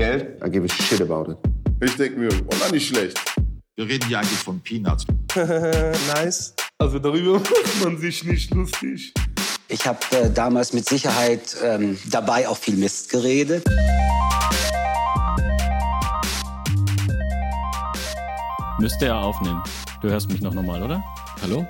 Geld, I give a shit about it. Ich denke mir, oh, na, nicht schlecht. Wir reden hier eigentlich von Peanuts. nice. Also darüber macht man sich nicht lustig. Ich habe äh, damals mit Sicherheit ähm, dabei auch viel Mist geredet. Müsste er aufnehmen. Du hörst mich noch normal, oder? Hallo?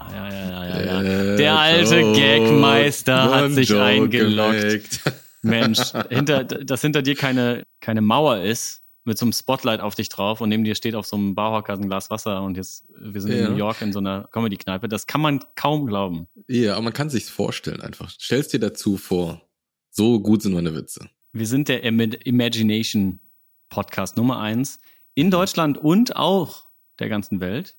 Ah, ja, ja, ja, ja, ja. Äh, Der alte. Gagmeister hat sich Joke eingeloggt. Mensch, hinter, dass hinter dir keine, keine Mauer ist, mit so einem Spotlight auf dich drauf und neben dir steht auf so einem Barhocker ein Glas Wasser und jetzt, wir sind ja. in New York in so einer Comedy-Kneipe. Das kann man kaum glauben. Ja, aber man kann sich's vorstellen einfach. Stell's dir dazu vor. So gut sind meine Witze. Wir sind der Imagination Podcast Nummer eins in Deutschland und auch der ganzen Welt.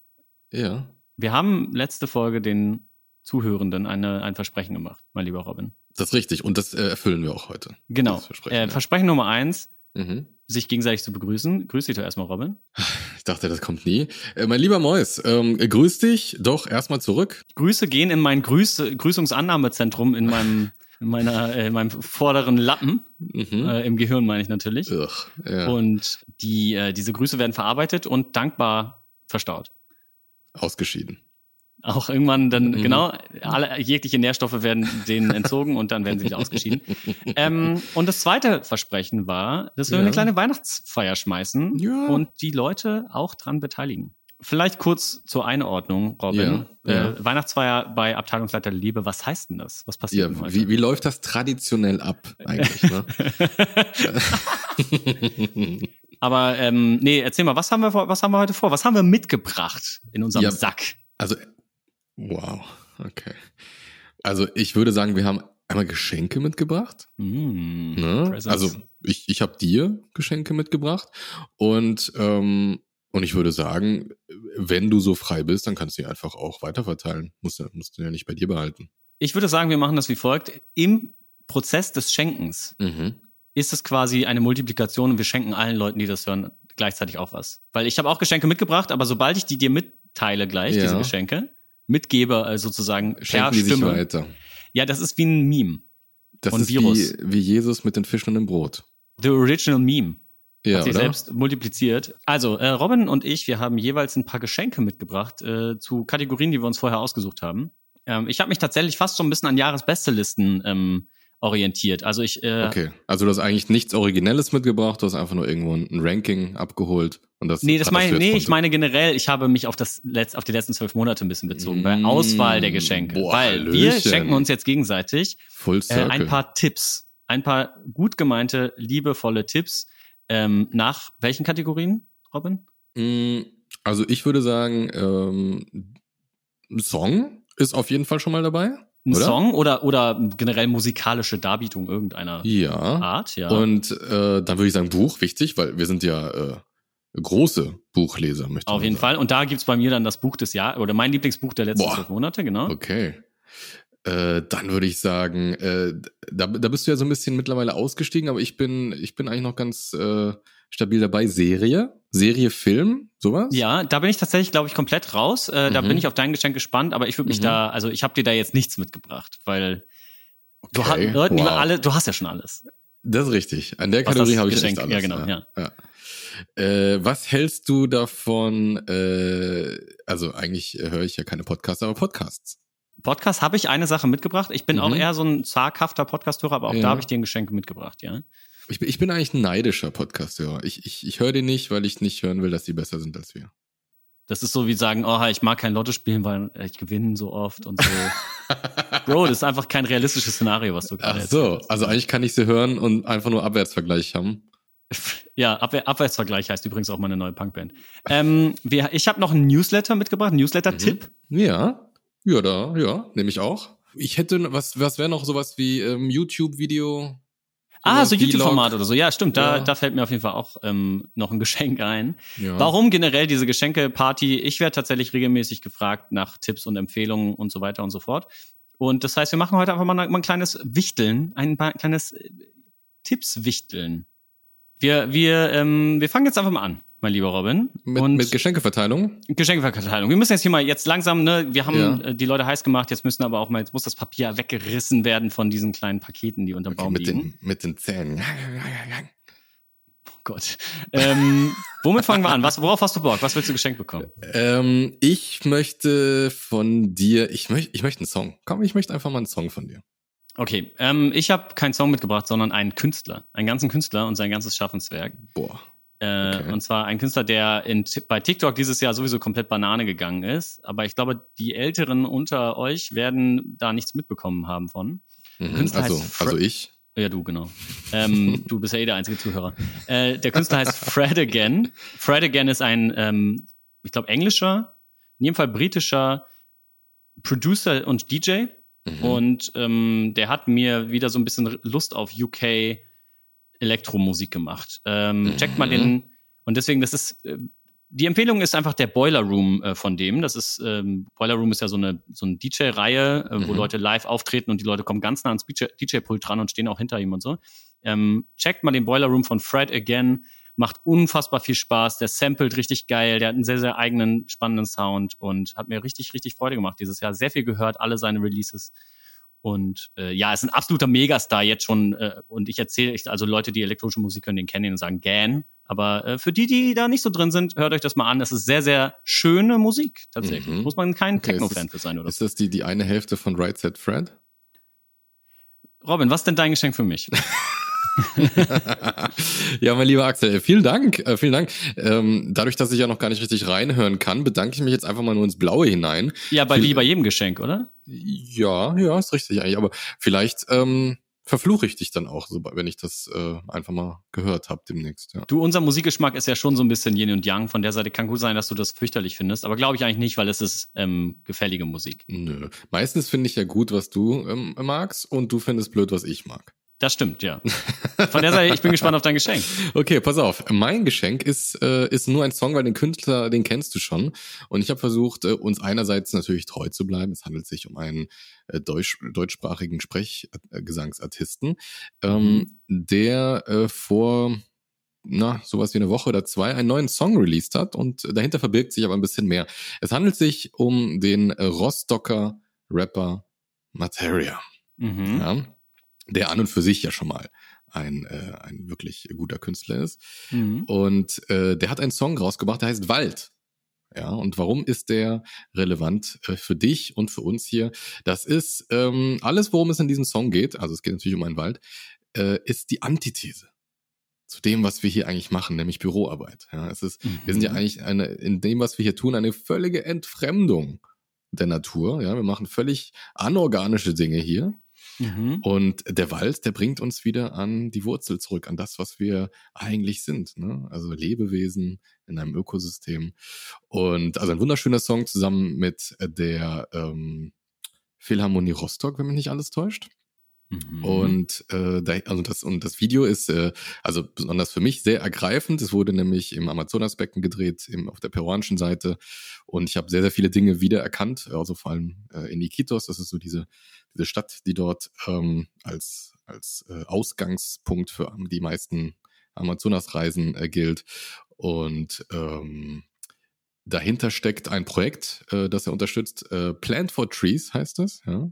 Ja. Wir haben letzte Folge den Zuhörenden eine, ein Versprechen gemacht, mein lieber Robin. Das ist richtig und das äh, erfüllen wir auch heute. Genau. Versprechen, äh, ja. Versprechen Nummer eins, mhm. sich gegenseitig zu begrüßen. Grüß dich doch erstmal, Robin. Ich dachte, das kommt nie. Äh, mein lieber Mois, ähm, grüß dich doch erstmal zurück. Grüße gehen in mein Grüß Grüßungsannahmezentrum in meinem in meiner äh, in meinem vorderen Lappen mhm. äh, im Gehirn meine ich natürlich. Ugh, ja. Und die äh, diese Grüße werden verarbeitet und dankbar verstaut. Ausgeschieden auch irgendwann dann, mhm. genau, alle, jegliche Nährstoffe werden denen entzogen und dann werden sie wieder ausgeschieden. ähm, und das zweite Versprechen war, dass wir ja. eine kleine Weihnachtsfeier schmeißen ja. und die Leute auch dran beteiligen. Vielleicht kurz zur Einordnung, Robin. Ja, ja. Äh, Weihnachtsfeier bei Abteilungsleiter Liebe, was heißt denn das? Was passiert ja, denn heute? Wie, wie läuft das traditionell ab eigentlich? Ne? Aber ähm, nee, erzähl mal, was haben wir was haben wir heute vor? Was haben wir mitgebracht in unserem Sack? Also Wow, okay. Also ich würde sagen, wir haben einmal Geschenke mitgebracht. Mm, ne? Also ich, ich habe dir Geschenke mitgebracht und ähm, und ich würde sagen, wenn du so frei bist, dann kannst du die einfach auch weiterverteilen. Musst, musst du ja nicht bei dir behalten. Ich würde sagen, wir machen das wie folgt. Im Prozess des Schenkens mhm. ist es quasi eine Multiplikation und wir schenken allen Leuten, die das hören, gleichzeitig auch was. Weil ich habe auch Geschenke mitgebracht, aber sobald ich die dir mitteile gleich, ja. diese Geschenke, Mitgeber äh, sozusagen Schenken weiter. Ja, das ist wie ein Meme. Das ist Virus. Wie, wie Jesus mit den Fischen und dem Brot. The original Meme. Ja, hat sich oder? selbst multipliziert. Also, äh, Robin und ich, wir haben jeweils ein paar Geschenke mitgebracht äh, zu Kategorien, die wir uns vorher ausgesucht haben. Ähm, ich habe mich tatsächlich fast so ein bisschen an Jahresbestelisten ähm, orientiert. Also ich. Äh, okay, also du hast eigentlich nichts Originelles mitgebracht, du hast einfach nur irgendwo ein Ranking abgeholt und das. Nee, das meine nee, ich meine generell, ich habe mich auf das letzt, auf die letzten zwölf Monate ein bisschen bezogen mmh, bei Auswahl der Geschenke, boah, weil Hallöchen. wir schenken uns jetzt gegenseitig äh, ein paar Tipps, ein paar gut gemeinte, liebevolle Tipps ähm, nach welchen Kategorien, Robin? Mm, also ich würde sagen, ähm, Song ist auf jeden Fall schon mal dabei ein oder? Song oder, oder generell musikalische Darbietung irgendeiner ja. Art. Ja. Und äh, dann würde ich sagen Buch, wichtig, weil wir sind ja äh, große Buchleser, möchte ich Auf jeden sagen. Fall. Und da gibt's bei mir dann das Buch des Jahres, oder mein Lieblingsbuch der letzten zwölf Monate, genau. Okay. Äh, dann würde ich sagen, äh, da, da bist du ja so ein bisschen mittlerweile ausgestiegen, aber ich bin, ich bin eigentlich noch ganz äh, stabil dabei. Serie? Serie, Film, sowas? Ja, da bin ich tatsächlich, glaube ich, komplett raus. Äh, mhm. Da bin ich auf dein Geschenk gespannt, aber ich würde mich mhm. da, also ich habe dir da jetzt nichts mitgebracht, weil okay. du hast Leuten, wow. alle, du hast ja schon alles. Das ist richtig. An der Kategorie habe ich Geschenk. alles. Ja, genau, ja. ja. Äh, was hältst du davon? Äh, also eigentlich höre ich ja keine Podcasts, aber Podcasts. Podcast habe ich eine Sache mitgebracht. Ich bin mhm. auch eher so ein zaghafter Podcast-Hörer, aber auch ja. da habe ich dir ein Geschenk mitgebracht, ja. Ich bin, ich bin eigentlich ein neidischer Podcast-Hörer. Ich, ich, ich höre die nicht, weil ich nicht hören will, dass die besser sind als wir. Das ist so wie sagen, oh, ich mag kein Lotto spielen, weil ich gewinne so oft und so. Bro, das ist einfach kein realistisches Szenario, was du gerade Ach so, also eigentlich kann ich sie hören und einfach nur Abwärtsvergleich haben. Ja, Abwehr, Abwärtsvergleich heißt übrigens auch meine neue Punkband. Ähm, wir, ich habe noch einen Newsletter mitgebracht, Newsletter-Tipp. Mhm. Ja, ja, da, ja, nehme ich auch. Ich hätte, was, was wäre noch sowas wie ähm, YouTube-Video, Ah, so YouTube-Format oder so. Ja, stimmt. Da, ja. da fällt mir auf jeden Fall auch ähm, noch ein Geschenk ein. Ja. Warum generell diese Geschenke-Party? Ich werde tatsächlich regelmäßig gefragt nach Tipps und Empfehlungen und so weiter und so fort. Und das heißt, wir machen heute einfach mal, mal ein kleines Wichteln, ein kleines äh, Tipps-Wichteln. Wir, wir, ähm, wir fangen jetzt einfach mal an mein lieber Robin. Mit, und mit Geschenkeverteilung? Geschenkeverteilung. Wir müssen jetzt hier mal jetzt langsam, ne, wir haben ja. Äh, die Leute heiß gemacht, jetzt müssen aber auch mal, jetzt muss das Papier weggerissen werden von diesen kleinen Paketen, die unter okay, Baum mit liegen. Den, mit den Zähnen. Gott. Ähm, womit fangen wir an? Was, worauf hast du Bock? Was willst du geschenkt bekommen? Ähm, ich möchte von dir, ich möchte, ich möchte einen Song. Komm, ich möchte einfach mal einen Song von dir. Okay, ähm, ich habe keinen Song mitgebracht, sondern einen Künstler, einen ganzen Künstler und sein ganzes Schaffenswerk. Boah. Äh, okay. Und zwar ein Künstler, der in, bei TikTok dieses Jahr sowieso komplett Banane gegangen ist. Aber ich glaube, die Älteren unter euch werden da nichts mitbekommen haben von. Mhm, Künstler also, also ich. Ja, du, genau. Ähm, du bist ja eh der einzige Zuhörer. Äh, der Künstler heißt Fred Again. Fred Again ist ein, ähm, ich glaube, englischer, in jedem Fall britischer Producer und DJ. Mhm. Und ähm, der hat mir wieder so ein bisschen Lust auf UK Elektromusik gemacht. Ähm, mhm. Checkt mal den, und deswegen, das ist, äh, die Empfehlung ist einfach der Boiler Room äh, von dem. Das ist, ähm, Boiler Room ist ja so eine, so eine DJ-Reihe, äh, wo mhm. Leute live auftreten und die Leute kommen ganz nah ans DJ-Pult dran und stehen auch hinter ihm und so. Ähm, checkt mal den Boiler Room von Fred Again. Macht unfassbar viel Spaß. Der samplet richtig geil. Der hat einen sehr, sehr eigenen, spannenden Sound und hat mir richtig, richtig Freude gemacht dieses Jahr. Sehr viel gehört, alle seine Releases. Und äh, ja, ist ein absoluter Megastar jetzt schon. Äh, und ich erzähle, also Leute, die elektronische Musik hören, den kennen ihn und sagen Gan. Aber äh, für die, die da nicht so drin sind, hört euch das mal an. Das ist sehr, sehr schöne Musik tatsächlich. Mhm. Muss man kein okay, Techno-Fan für sein, oder? Ist das die, die eine Hälfte von Right Set Fred? Robin, was ist denn dein Geschenk für mich? ja, mein lieber Axel, vielen Dank, äh, vielen Dank. Ähm, dadurch, dass ich ja noch gar nicht richtig reinhören kann, bedanke ich mich jetzt einfach mal nur ins Blaue hinein. Ja, bei, wie bei jedem Geschenk, oder? Ja, ja, ist richtig eigentlich. Aber vielleicht ähm, verfluche ich dich dann auch, wenn ich das äh, einfach mal gehört habe demnächst. Ja. Du, unser Musikgeschmack ist ja schon so ein bisschen Yin und Yang. Von der Seite kann gut sein, dass du das fürchterlich findest, aber glaube ich eigentlich nicht, weil es ist ähm, gefällige Musik. Nö. Meistens finde ich ja gut, was du ähm, magst und du findest blöd, was ich mag. Das stimmt, ja. Von der Seite, ich bin gespannt auf dein Geschenk. Okay, pass auf. Mein Geschenk ist, äh, ist nur ein Song, weil den Künstler, den kennst du schon. Und ich habe versucht, äh, uns einerseits natürlich treu zu bleiben. Es handelt sich um einen äh, deutsch, deutschsprachigen Sprechgesangsartisten, ähm, mhm. der äh, vor na, sowas wie eine Woche oder zwei einen neuen Song released hat und dahinter verbirgt sich aber ein bisschen mehr. Es handelt sich um den Rostocker Rapper Materia. Mhm. Ja der an und für sich ja schon mal ein, äh, ein wirklich guter Künstler ist. Mhm. Und äh, der hat einen Song rausgebracht, der heißt Wald. Ja, und warum ist der relevant äh, für dich und für uns hier? Das ist ähm, alles, worum es in diesem Song geht, also es geht natürlich um einen Wald, äh, ist die Antithese zu dem, was wir hier eigentlich machen, nämlich Büroarbeit. Ja, es ist, mhm. wir sind ja mhm. eigentlich eine, in dem, was wir hier tun, eine völlige Entfremdung der Natur. Ja, wir machen völlig anorganische Dinge hier Mhm. Und der Wald, der bringt uns wieder an die Wurzel zurück, an das, was wir eigentlich sind. Ne? Also Lebewesen in einem Ökosystem. Und also ein wunderschöner Song zusammen mit der ähm, Philharmonie Rostock, wenn mich nicht alles täuscht. Mhm. Und, äh, da, also das, und das Video ist äh, also besonders für mich sehr ergreifend. Es wurde nämlich im Amazonasbecken gedreht, im, auf der peruanischen Seite. Und ich habe sehr, sehr viele Dinge wiedererkannt, also vor allem äh, in Iquitos. Das ist so diese, diese Stadt, die dort ähm, als, als äh, Ausgangspunkt für die meisten Amazonasreisen äh, gilt. Und ähm, dahinter steckt ein Projekt, äh, das er unterstützt. Äh, Plant for Trees heißt das, ja,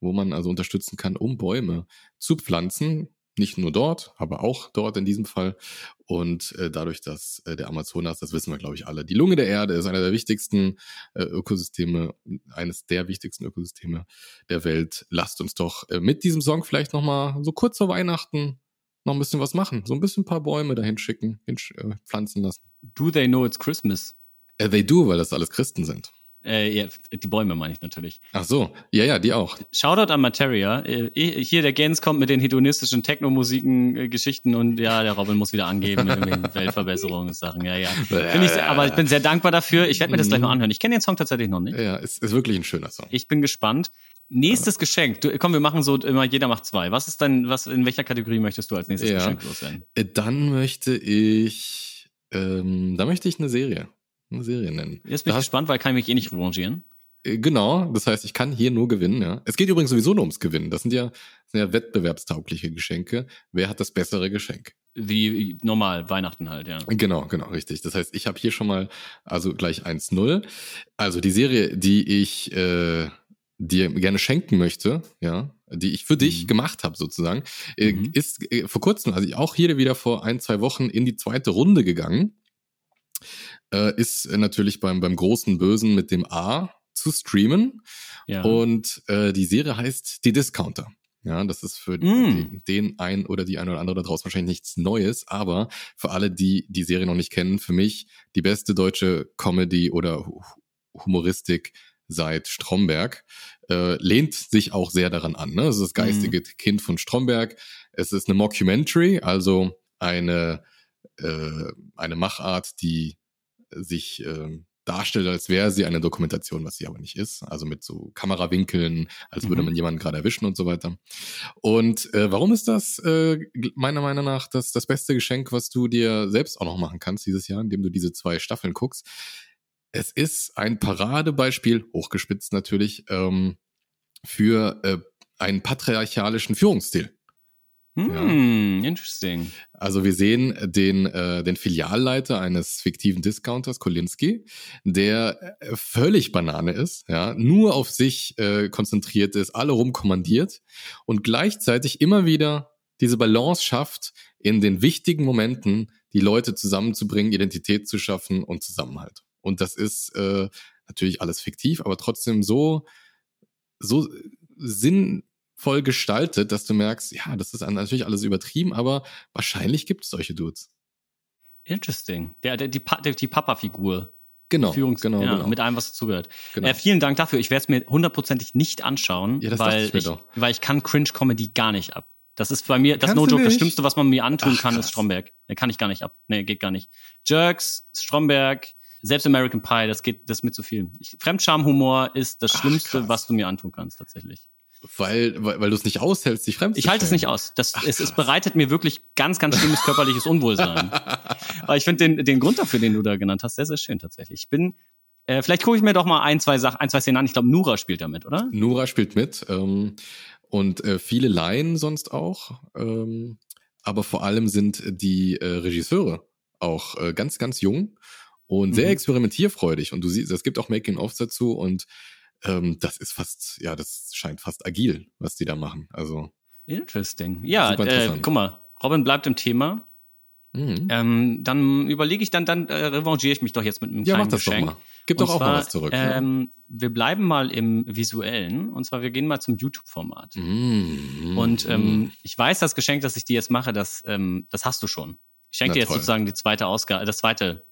wo man also unterstützen kann, um Bäume zu pflanzen. Nicht nur dort, aber auch dort in diesem Fall. Und äh, dadurch, dass äh, der Amazonas, das wissen wir, glaube ich, alle, die Lunge der Erde ist einer der wichtigsten äh, Ökosysteme, eines der wichtigsten Ökosysteme der Welt. Lasst uns doch äh, mit diesem Song vielleicht nochmal so kurz vor Weihnachten noch ein bisschen was machen. So ein bisschen ein paar Bäume dahin schicken, hin, äh, pflanzen lassen. Do they know it's Christmas? Uh, they do, weil das alles Christen sind. Äh, ja, die Bäume meine ich natürlich. Ach so, ja, ja, die auch. Shoutout an Materia. Äh, hier der Gens kommt mit den hedonistischen Techno-Musiken, äh, Geschichten und ja, der Robin muss wieder angeben mit irgendwelchen Weltverbesserungssachen. Ja, ja. Find ich, aber ich bin sehr dankbar dafür. Ich werde mir das gleich mal mhm. anhören. Ich kenne denOng tatsächlich noch nicht. Ja, ist, ist wirklich ein schöner Song. Ich bin gespannt. Nächstes. Geschenk. Du, komm, wir machen so immer, jeder macht zwei. Was ist dein, was, in welcher Kategorie möchtest du als nächstes ja. Geschenk loswerden? Äh, dann möchte ich, ähm, da möchte ich eine Serie eine Serie nennen. Jetzt bin ich gespannt, weil kann ich mich eh nicht revanchieren. Äh, genau, das heißt, ich kann hier nur gewinnen, ja. Es geht übrigens sowieso nur ums Gewinnen. Das sind ja, sind ja wettbewerbstaugliche Geschenke. Wer hat das bessere Geschenk? Wie normal, Weihnachten halt, ja. Genau, genau, richtig. Das heißt, ich habe hier schon mal also gleich 1-0. Also die Serie, die ich äh, dir gerne schenken möchte, ja, die ich für dich mhm. gemacht habe sozusagen, äh, mhm. ist äh, vor kurzem, also auch hier wieder vor ein, zwei Wochen in die zweite Runde gegangen. Äh, ist natürlich beim, beim großen Bösen mit dem A zu streamen. Ja. Und äh, die Serie heißt Die Discounter. Ja, das ist für mm. den, den ein oder die eine oder andere da draußen wahrscheinlich nichts Neues, aber für alle, die die Serie noch nicht kennen, für mich die beste deutsche Comedy oder Humoristik seit Stromberg. Äh, lehnt sich auch sehr daran an. Ne? Es ist das geistige mm. Kind von Stromberg. Es ist eine Mockumentary, also eine, äh, eine Machart, die sich äh, darstellt, als wäre sie eine Dokumentation, was sie aber nicht ist. Also mit so Kamerawinkeln, als würde mhm. man jemanden gerade erwischen und so weiter. Und äh, warum ist das äh, meiner Meinung nach das, das beste Geschenk, was du dir selbst auch noch machen kannst dieses Jahr, indem du diese zwei Staffeln guckst? Es ist ein Paradebeispiel, hochgespitzt natürlich, ähm, für äh, einen patriarchalischen Führungsstil. Hm, ja. interesting. Also wir sehen den, äh, den Filialleiter eines fiktiven Discounters, Kolinski, der äh, völlig Banane ist, ja, nur auf sich äh, konzentriert ist, alle rumkommandiert und gleichzeitig immer wieder diese Balance schafft, in den wichtigen Momenten die Leute zusammenzubringen, Identität zu schaffen und Zusammenhalt. Und das ist äh, natürlich alles fiktiv, aber trotzdem so, so Sinn voll gestaltet, dass du merkst, ja, das ist natürlich alles übertrieben, aber wahrscheinlich gibt es solche Dudes. Interesting. Der, der, die, die Papa-Figur. Genau, Führungs genau, ja, genau. Mit allem, was dazugehört. Genau. Äh, vielen Dank dafür. Ich werde es mir hundertprozentig nicht anschauen, ja, weil, ich, ich weil ich kann Cringe-Comedy gar nicht ab. Das ist bei mir, das No-Joke, das Schlimmste, was man mir antun Ach, kann, krass. ist Stromberg. Der kann ich gar nicht ab. Nee, geht gar nicht. Jerks, Stromberg, selbst American Pie, das geht, das ist mir zu viel. Fremdscham-Humor ist das Ach, Schlimmste, krass. was du mir antun kannst, tatsächlich. Weil, weil, weil du es nicht aushältst, dich fremd Ich halte es nicht aus. Das, Ach, es, es bereitet mir wirklich ganz, ganz schlimmes körperliches Unwohlsein. Aber ich finde den, den Grund dafür, den du da genannt hast, sehr, sehr schön tatsächlich. Ich bin, äh, vielleicht gucke ich mir doch mal ein, zwei Sachen, ein, zwei Szenen an. Ich glaube, Nura spielt da mit, oder? Nura spielt mit. Ähm, und äh, viele Laien sonst auch. Ähm, aber vor allem sind die äh, Regisseure auch äh, ganz, ganz jung und sehr mhm. experimentierfreudig. Und du siehst, es gibt auch Making-ofs dazu und ähm, das ist fast, ja, das scheint fast agil, was die da machen. Also. Interesting. Ja, äh, guck mal, Robin bleibt im Thema. Mhm. Ähm, dann überlege ich dann, dann äh, revanchiere ich mich doch jetzt mit einem ja, kleinen mach das Geschenk. Doch mal. Gib doch auch zwar, mal was zurück. Ähm, ja. Wir bleiben mal im Visuellen und zwar wir gehen mal zum YouTube-Format. Mhm. Und ähm, ich weiß, das Geschenk, das ich dir jetzt mache, das, ähm, das hast du schon. Ich schenke dir jetzt sozusagen die zweite Ausgabe, das zweite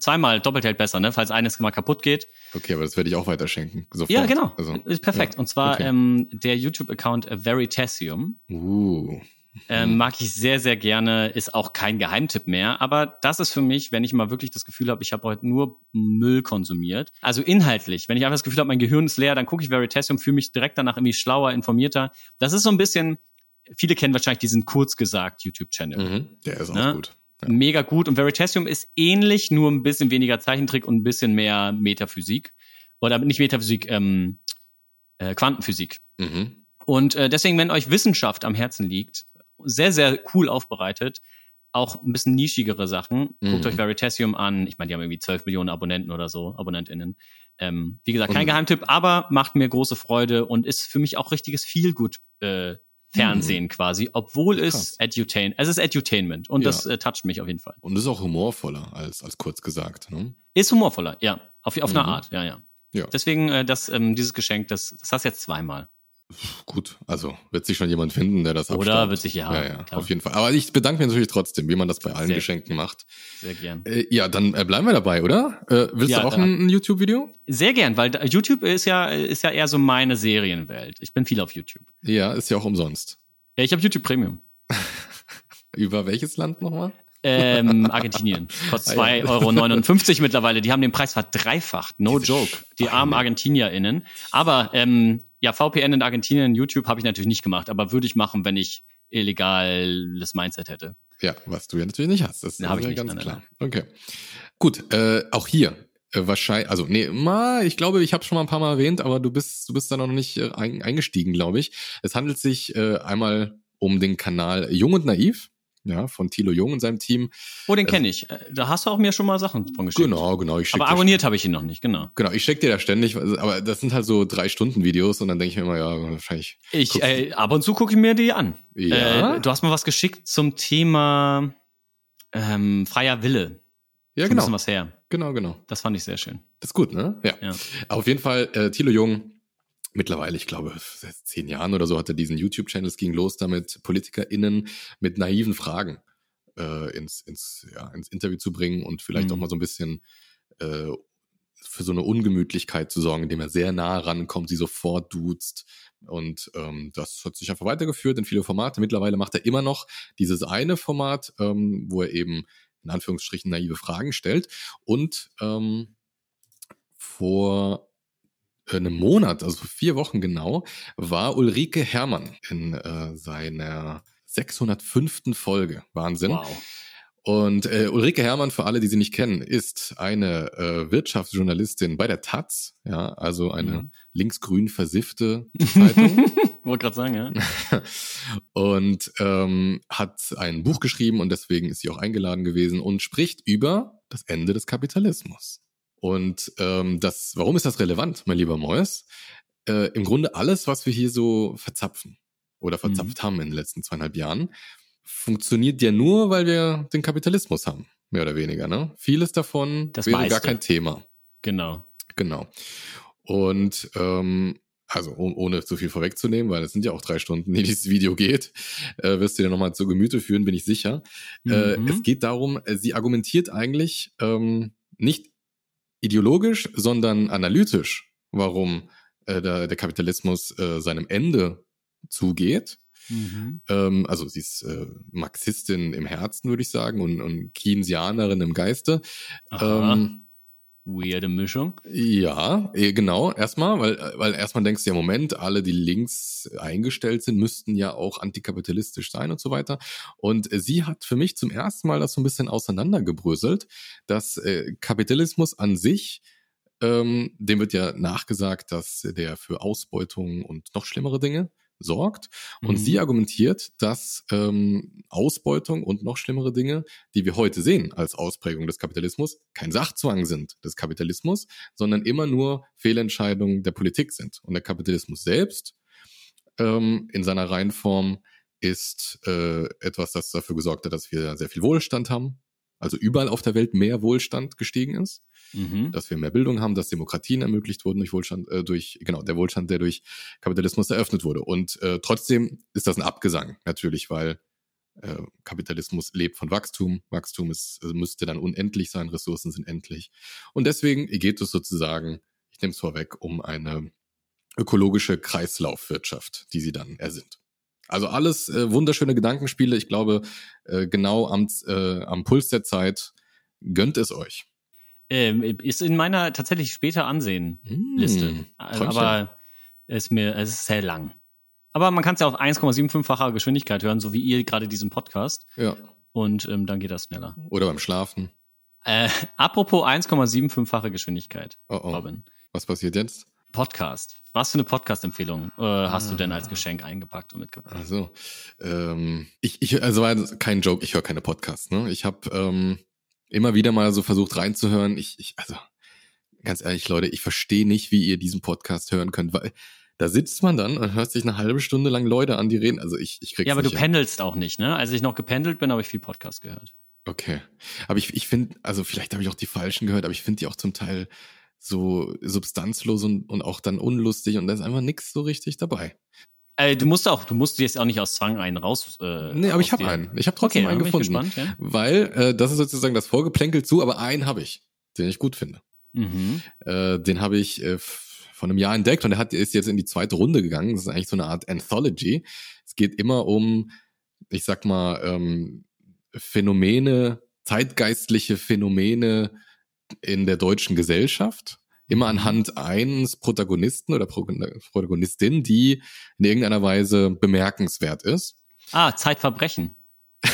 zweimal doppelt hält besser, ne? Falls eines mal kaputt geht. Okay, aber das werde ich auch weiterschenken. Sofort. Ja, genau. Also, ist perfekt. Ja. Und zwar okay. ähm, der YouTube-Account Veritasium. Uh. Ähm, mag ich sehr, sehr gerne, ist auch kein Geheimtipp mehr. Aber das ist für mich, wenn ich mal wirklich das Gefühl habe, ich habe heute nur Müll konsumiert. Also inhaltlich, wenn ich einfach das Gefühl habe, mein Gehirn ist leer, dann gucke ich Veritasium, fühle mich direkt danach irgendwie schlauer, informierter. Das ist so ein bisschen, viele kennen wahrscheinlich diesen kurz gesagt YouTube-Channel. Mhm, der ist auch ne? gut. Ja. Mega gut. Und Veritasium ist ähnlich, nur ein bisschen weniger Zeichentrick und ein bisschen mehr Metaphysik. Oder nicht Metaphysik, ähm, äh, Quantenphysik. Mhm. Und äh, deswegen, wenn euch Wissenschaft am Herzen liegt, sehr, sehr cool aufbereitet, auch ein bisschen nischigere Sachen. Mhm. Guckt euch Veritasium an. Ich meine, die haben irgendwie 12 Millionen Abonnenten oder so, AbonnentInnen. Ähm, wie gesagt, kein und Geheimtipp, aber macht mir große Freude und ist für mich auch richtiges Feelgood äh, Fernsehen mhm. quasi, obwohl es Edutain, es ist Edutainment und ja. das äh, toucht mich auf jeden Fall. Und ist auch humorvoller als, als kurz gesagt. Ne? Ist humorvoller, ja, auf, auf mhm. eine Art, ja, ja. ja. Deswegen äh, das, ähm, dieses Geschenk, das, das hast du jetzt zweimal. Gut, also wird sich schon jemand finden, der das abstaubt. Oder wird sich ja, ja, ja auf jeden Fall. Aber ich bedanke mich natürlich trotzdem, wie man das bei allen Sehr, Geschenken macht. Sehr gern. Äh, ja, dann äh, bleiben wir dabei, oder? Äh, willst ja, du auch ein, ein YouTube-Video? Sehr gern, weil YouTube ist ja ist ja eher so meine Serienwelt. Ich bin viel auf YouTube. Ja, ist ja auch umsonst. Ja, ich habe YouTube Premium. Über welches Land nochmal? Ähm, Argentinien. Kostet 2,59 Euro mittlerweile. Die haben den Preis verdreifacht. No Diese joke. Die armen ArgentinierInnen. Aber ähm, ja, VPN in Argentinien, YouTube habe ich natürlich nicht gemacht, aber würde ich machen, wenn ich illegales Mindset hätte. Ja, was du ja natürlich nicht hast. Das ist ja nicht, ganz klar. Nein. Okay. Gut, äh, auch hier äh, wahrscheinlich, also nee, ma, ich glaube, ich habe schon mal ein paar Mal erwähnt, aber du bist, du bist da noch nicht äh, eingestiegen, glaube ich. Es handelt sich äh, einmal um den Kanal Jung und Naiv. Ja, von Thilo Jung und seinem Team. Oh, den kenne ich. Äh, da hast du auch mir schon mal Sachen von geschickt. Genau, genau. Ich aber abonniert habe ich ihn noch nicht, genau. Genau, ich schicke dir da ständig, aber das sind halt so drei Stunden Videos und dann denke ich mir immer, ja, wahrscheinlich. Ich, äh, ab und zu gucke ich mir die an. Ja. Äh, du hast mir was geschickt zum Thema ähm, freier Wille. Ja, Schon genau. Ein bisschen was her. Genau, genau. Das fand ich sehr schön. Das ist gut, ne? Ja. ja. Auf jeden Fall, äh, Thilo Jung, mittlerweile, ich glaube, seit zehn Jahren oder so hat er diesen YouTube-Channel. Es ging los damit, PolitikerInnen mit naiven Fragen äh, ins, ins, ja, ins Interview zu bringen und vielleicht mhm. auch mal so ein bisschen äh, für so eine Ungemütlichkeit zu sorgen, indem er sehr nah rankommt, sie sofort duzt. Und ähm, das hat sich einfach weitergeführt in viele Formate. Mittlerweile macht er immer noch dieses eine Format, ähm, wo er eben in Anführungsstrichen naive Fragen stellt. Und ähm, vor einem Monat, also vier Wochen genau, war Ulrike Herrmann in äh, seiner 605. Folge. Wahnsinn. Wow. Und äh, Ulrike Herrmann, für alle, die sie nicht kennen, ist eine äh, Wirtschaftsjournalistin bei der Taz, ja, also eine mhm. linksgrün versiffte Zeitung. Wollte gerade sagen, ja. und ähm, hat ein Buch geschrieben und deswegen ist sie auch eingeladen gewesen und spricht über das Ende des Kapitalismus. Und ähm, das, warum ist das relevant, mein lieber Mois? Äh, Im Grunde alles, was wir hier so verzapfen oder mhm. verzapft mhm. haben in den letzten zweieinhalb Jahren, funktioniert ja nur, weil wir den Kapitalismus haben, mehr oder weniger. Ne? Vieles davon das wäre meiste. gar kein Thema. Genau. Genau. Und ähm, also um, ohne zu viel vorwegzunehmen, weil es sind ja auch drei Stunden, die dieses Video geht, äh, wirst du dir nochmal zu Gemüte führen, bin ich sicher. Mhm. Äh, es geht darum, äh, sie argumentiert eigentlich ähm, nicht ideologisch, sondern analytisch, warum äh, der, der Kapitalismus äh, seinem Ende zugeht. Mhm. Ähm, also sie ist äh, Marxistin im Herzen, würde ich sagen, und, und Keynesianerin im Geiste. Ähm, Weirde Mischung. Ja, eh, genau. Erstmal, weil, weil erstmal denkst du ja, Moment, alle, die links eingestellt sind, müssten ja auch antikapitalistisch sein und so weiter. Und sie hat für mich zum ersten Mal das so ein bisschen auseinandergebröselt, dass äh, Kapitalismus an sich ähm, dem wird ja nachgesagt, dass der für Ausbeutung und noch schlimmere Dinge sorgt. Und mhm. sie argumentiert, dass ähm, Ausbeutung und noch schlimmere Dinge, die wir heute sehen als Ausprägung des Kapitalismus, kein Sachzwang sind des Kapitalismus, sondern immer nur Fehlentscheidungen der Politik sind. Und der Kapitalismus selbst ähm, in seiner Reihenform ist äh, etwas, das dafür gesorgt hat, dass wir sehr viel Wohlstand haben, also überall auf der Welt mehr Wohlstand gestiegen ist, mhm. dass wir mehr Bildung haben, dass Demokratien ermöglicht wurden durch Wohlstand, äh, durch genau der Wohlstand, der durch Kapitalismus eröffnet wurde. Und äh, trotzdem ist das ein Abgesang natürlich, weil äh, Kapitalismus lebt von Wachstum. Wachstum ist, äh, müsste dann unendlich sein, Ressourcen sind endlich. Und deswegen geht es sozusagen, ich nehme es vorweg, um eine ökologische Kreislaufwirtschaft, die sie dann ersinnt. Also alles äh, wunderschöne Gedankenspiele. Ich glaube, äh, genau am, äh, am Puls der Zeit gönnt es euch. Ähm, ist in meiner tatsächlich später Ansehen-Liste. Hm, aber ist mir, es ist sehr lang. Aber man kann es ja auf 1,75-facher Geschwindigkeit hören, so wie ihr gerade diesen Podcast. Ja. Und ähm, dann geht das schneller. Oder beim Schlafen. Äh, apropos 1,75-fache Geschwindigkeit, oh oh. Robin. Was passiert jetzt? Podcast. Was für eine Podcast-Empfehlung äh, hast ah. du denn als ah. Geschenk eingepackt und mitgebracht? Also, ähm, ich, ich, also war kein Joke, ich höre keine Podcasts. Ne? Ich habe ähm, immer wieder mal so versucht reinzuhören. Ich, ich, also ganz ehrlich, Leute, ich verstehe nicht, wie ihr diesen Podcast hören könnt, weil da sitzt man dann und hört sich eine halbe Stunde lang Leute an, die reden. Also ich, ich krieg's Ja, aber nicht du pendelst auch nicht, ne? Als ich noch gependelt bin, habe ich viel Podcast gehört. Okay. Aber ich, ich finde, also vielleicht habe ich auch die falschen gehört, aber ich finde die auch zum Teil so substanzlos und, und auch dann unlustig und da ist einfach nichts so richtig dabei. Äh, du musst auch, du musst jetzt auch nicht aus Zwang einen raus. Äh, nee, aber ich habe einen. Ich habe trotzdem okay, einen gefunden. Gespannt, ja? Weil äh, das ist sozusagen das Vorgeplänkel zu, aber einen habe ich, den ich gut finde. Mhm. Äh, den habe ich äh, von einem Jahr entdeckt und der hat, ist jetzt in die zweite Runde gegangen. Das ist eigentlich so eine Art Anthology. Es geht immer um, ich sag mal, ähm, Phänomene, zeitgeistliche Phänomene in der deutschen Gesellschaft immer mhm. anhand eines Protagonisten oder Protagonistin, die in irgendeiner Weise bemerkenswert ist. Ah, Zeitverbrechen.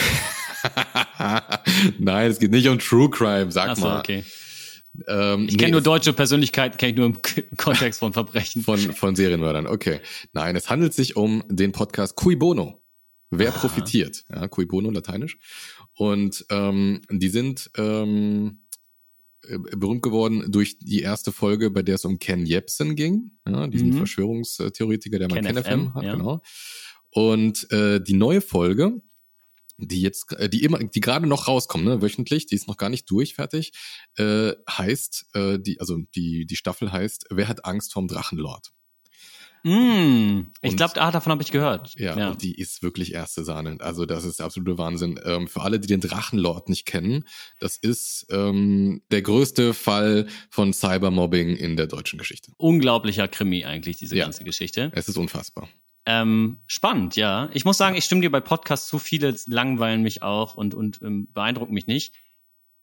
Nein, es geht nicht um True Crime, sag Ach so, mal. Okay. Ähm, ich kenne nee, nur deutsche Persönlichkeiten, kenne ich nur im Kontext von Verbrechen. Von, von Serienmördern, okay. Nein, es handelt sich um den Podcast Cui Bono. Wer Aha. profitiert? Ja, cui bono, lateinisch. Und ähm, die sind ähm, äh, berühmt geworden durch die erste Folge, bei der es um Ken Jebsen ging, ja, diesen mhm. Verschwörungstheoretiker, der mal Ken, Ken FM, FM, hat, ja. genau. Und äh, die neue Folge, die jetzt, äh, die immer, die gerade noch rauskommt, ne, wöchentlich, die ist noch gar nicht durch, fertig, äh, heißt, äh, die, also die, die Staffel heißt, wer hat Angst vom Drachenlord? Mm, ich glaube, ah, davon habe ich gehört. Ja, ja, und die ist wirklich erste Sahne. Also das ist der absolute Wahnsinn. Ähm, für alle, die den Drachenlord nicht kennen, das ist ähm, der größte Fall von Cybermobbing in der deutschen Geschichte. Unglaublicher Krimi eigentlich, diese ja, ganze Geschichte. Es ist unfassbar. Ähm, spannend, ja. Ich muss sagen, ich stimme dir bei Podcasts zu viele langweilen mich auch und, und ähm, beeindrucken mich nicht.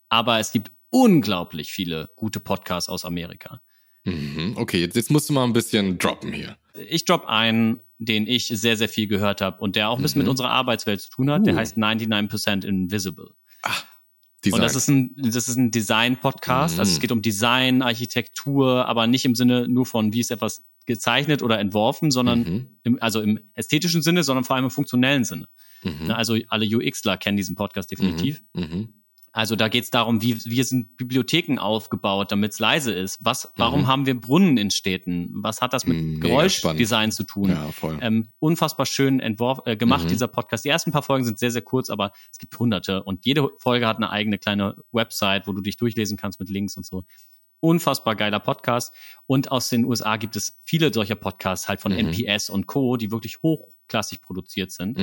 Aber es gibt unglaublich viele gute Podcasts aus Amerika. Mhm, okay, jetzt, jetzt musst du mal ein bisschen droppen hier. Ich drop einen, den ich sehr, sehr viel gehört habe und der auch ein bisschen mhm. mit unserer Arbeitswelt zu tun hat. Uh. Der heißt 99% Invisible. Ach, Design. Und das ist ein, das ist ein Design-Podcast. Mhm. Also es mhm. geht um Design, Architektur, aber nicht im Sinne nur von, wie ist etwas gezeichnet oder entworfen, sondern mhm. im, also im ästhetischen Sinne, sondern vor allem im funktionellen Sinne. Mhm. Ne, also alle UXler kennen diesen Podcast definitiv. Mhm. Mhm. Also da geht es darum, wie, wie sind Bibliotheken aufgebaut, damit es leise ist. Was, warum mhm. haben wir Brunnen in Städten? Was hat das mit mhm, Geräuschdesign zu tun? Ja, voll. Ähm, unfassbar schön entworf, äh, gemacht, mhm. dieser Podcast. Die ersten paar Folgen sind sehr, sehr kurz, aber es gibt hunderte. Und jede Folge hat eine eigene kleine Website, wo du dich durchlesen kannst mit Links und so. Unfassbar geiler Podcast. Und aus den USA gibt es viele solcher Podcasts halt von NPS mhm. und Co., die wirklich hochklassig produziert sind.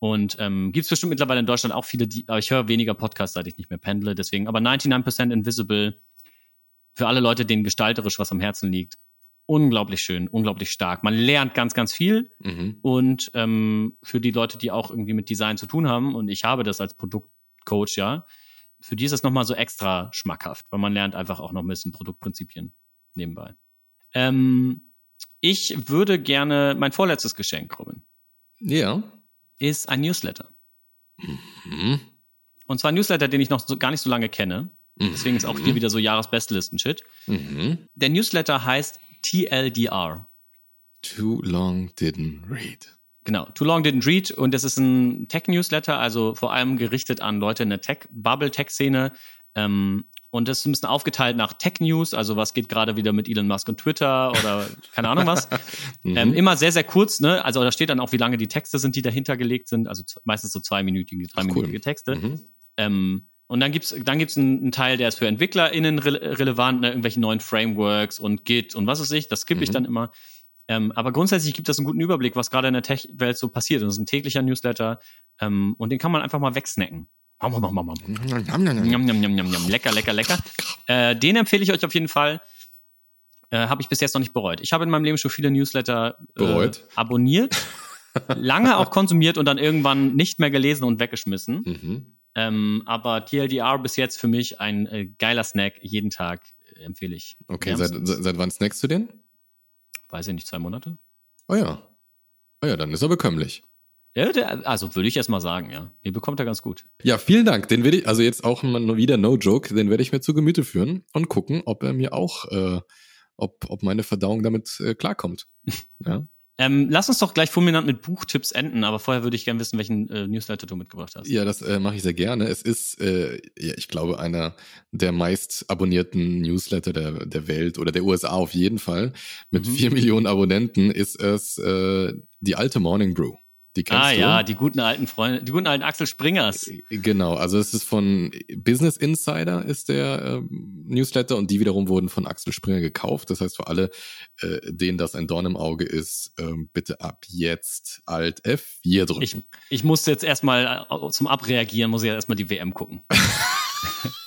Und ähm, gibt es bestimmt mittlerweile in Deutschland auch viele, die, aber ich höre weniger Podcasts, seit ich nicht mehr pendle, deswegen. Aber 99% Invisible, für alle Leute, denen gestalterisch was am Herzen liegt, unglaublich schön, unglaublich stark. Man lernt ganz, ganz viel. Mhm. Und ähm, für die Leute, die auch irgendwie mit Design zu tun haben, und ich habe das als Produktcoach, ja, für die ist das nochmal so extra schmackhaft, weil man lernt einfach auch noch ein bisschen Produktprinzipien nebenbei. Ähm, ich würde gerne mein vorletztes Geschenk kommen. Ja ist ein Newsletter. Mhm. Und zwar ein Newsletter, den ich noch so, gar nicht so lange kenne. Deswegen ist auch hier mhm. wieder so Jahresbestlisten-Shit. Mhm. Der Newsletter heißt TLDR. Too Long Didn't Read. Genau, Too Long Didn't Read. Und das ist ein Tech-Newsletter, also vor allem gerichtet an Leute in der Tech-Bubble-Tech-Szene. Ähm, und das ist ein bisschen aufgeteilt nach Tech News, also was geht gerade wieder mit Elon Musk und Twitter oder keine Ahnung was. mhm. ähm, immer sehr, sehr kurz, ne? Also da steht dann auch, wie lange die Texte sind, die dahinter gelegt sind. Also meistens so zweiminütige, dreiminütige cool. Texte. Mhm. Ähm, und dann gibt's dann gibt's einen, einen, Teil, der ist für EntwicklerInnen re relevant, ne? irgendwelche neuen Frameworks und Git und was weiß ich. Das skippe mhm. ich dann immer. Ähm, aber grundsätzlich gibt das einen guten Überblick, was gerade in der Tech-Welt so passiert. Und das ist ein täglicher Newsletter. Ähm, und den kann man einfach mal wegsnacken. Lecker, lecker, lecker. Äh, den empfehle ich euch auf jeden Fall. Äh, habe ich bis jetzt noch nicht bereut. Ich habe in meinem Leben schon viele Newsletter äh, abonniert, lange auch konsumiert und dann irgendwann nicht mehr gelesen und weggeschmissen. Mhm. Ähm, aber TLDR bis jetzt für mich ein äh, geiler Snack. Jeden Tag äh, empfehle ich. Okay, seit, seit wann snackst du den? Weiß ich nicht, zwei Monate. Oh ja. Oh ja, dann ist er bekömmlich. Ja, der, also würde ich erst mal sagen, ja. Mir bekommt er ganz gut. Ja, vielen Dank. Den werde ich, also jetzt auch mal wieder No Joke, den werde ich mir zu Gemüte führen und gucken, ob er mir auch, äh, ob, ob meine Verdauung damit äh, klarkommt. ja. Ähm, lass uns doch gleich fulminant mit Buchtipps enden, aber vorher würde ich gerne wissen, welchen äh, Newsletter du mitgebracht hast. Ja, das äh, mache ich sehr gerne. Es ist, äh, ja, ich glaube, einer der meist abonnierten Newsletter der, der Welt oder der USA auf jeden Fall. Mit mhm. vier Millionen Abonnenten ist es äh, die alte Morning Brew. Die kennst ah du? ja, die guten alten Freunde, die guten alten Axel Springers. Äh, genau, also es ist von Business Insider ist der äh, Newsletter und die wiederum wurden von Axel Springer gekauft. Das heißt für alle, äh, denen das ein Dorn im Auge ist, äh, bitte ab jetzt Alt F hier drücken. Ich, ich musste jetzt erstmal äh, zum Abreagieren, muss ich ja erstmal die WM gucken.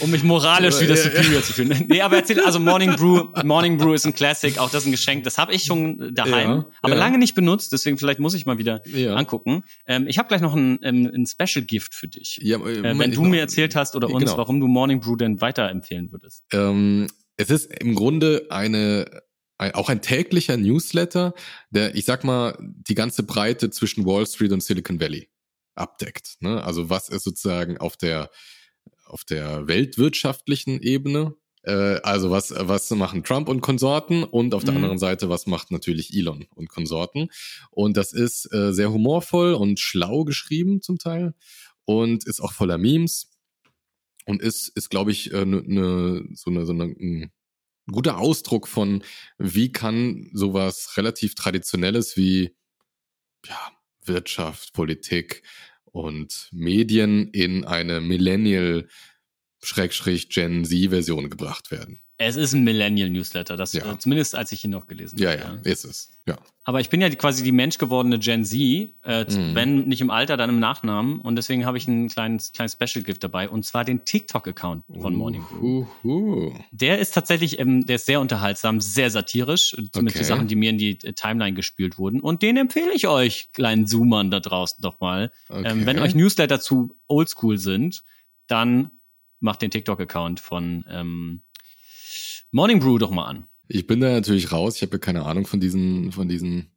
um mich moralisch wieder superior zu fühlen. Nee, aber erzähl, also Morning Brew, Morning Brew ist ein Classic, auch das ist ein Geschenk. Das habe ich schon daheim, ja, aber ja. lange nicht benutzt, deswegen vielleicht muss ich mal wieder ja. angucken. Ähm, ich habe gleich noch ein, ähm, ein Special Gift für dich. Ja, äh, äh wenn du mir erzählt hast oder uns, genau. warum du Morning Brew denn weiterempfehlen würdest. Ähm, es ist im Grunde eine ein, auch ein täglicher Newsletter, der, ich sag mal, die ganze Breite zwischen Wall Street und Silicon Valley abdeckt. Ne? Also was ist sozusagen auf der auf der weltwirtschaftlichen Ebene Äh, also was, was machen Trump und Konsorten und auf der mhm. anderen Seite, was macht natürlich Elon und Konsorten. Und das ist äh, sehr humorvoll und schlau geschrieben zum Teil und ist auch voller Memes und ist, ist glaube ich, äh, ne, ne, so eine, so eine ein guter Ausdruck von, wie kann sowas relativ Traditionelles wie ja, Wirtschaft, Politik und Medien in eine Millennial Schrägstrich Gen Z-Version gebracht werden. Es ist ein Millennial-Newsletter, das ja. äh, zumindest als ich ihn noch gelesen ja, habe. Ja, ja, ist es. Ja. Aber ich bin ja quasi die menschgewordene Gen Z, äh, mhm. wenn nicht im Alter, dann im Nachnamen. Und deswegen habe ich einen kleinen, kleinen Special-Gift dabei, und zwar den TikTok-Account von Morning Brew. Uh, Der ist tatsächlich, ähm, der ist sehr unterhaltsam, sehr satirisch, zumindest okay. die Sachen, die mir in die äh, Timeline gespielt wurden. Und den empfehle ich euch, kleinen Zoomern da draußen doch mal. Okay. Ähm, wenn euch Newsletter zu oldschool sind, dann macht den TikTok-Account von ähm, Morning Brew doch mal an. Ich bin da natürlich raus. Ich habe ja keine Ahnung von diesen, von diesen,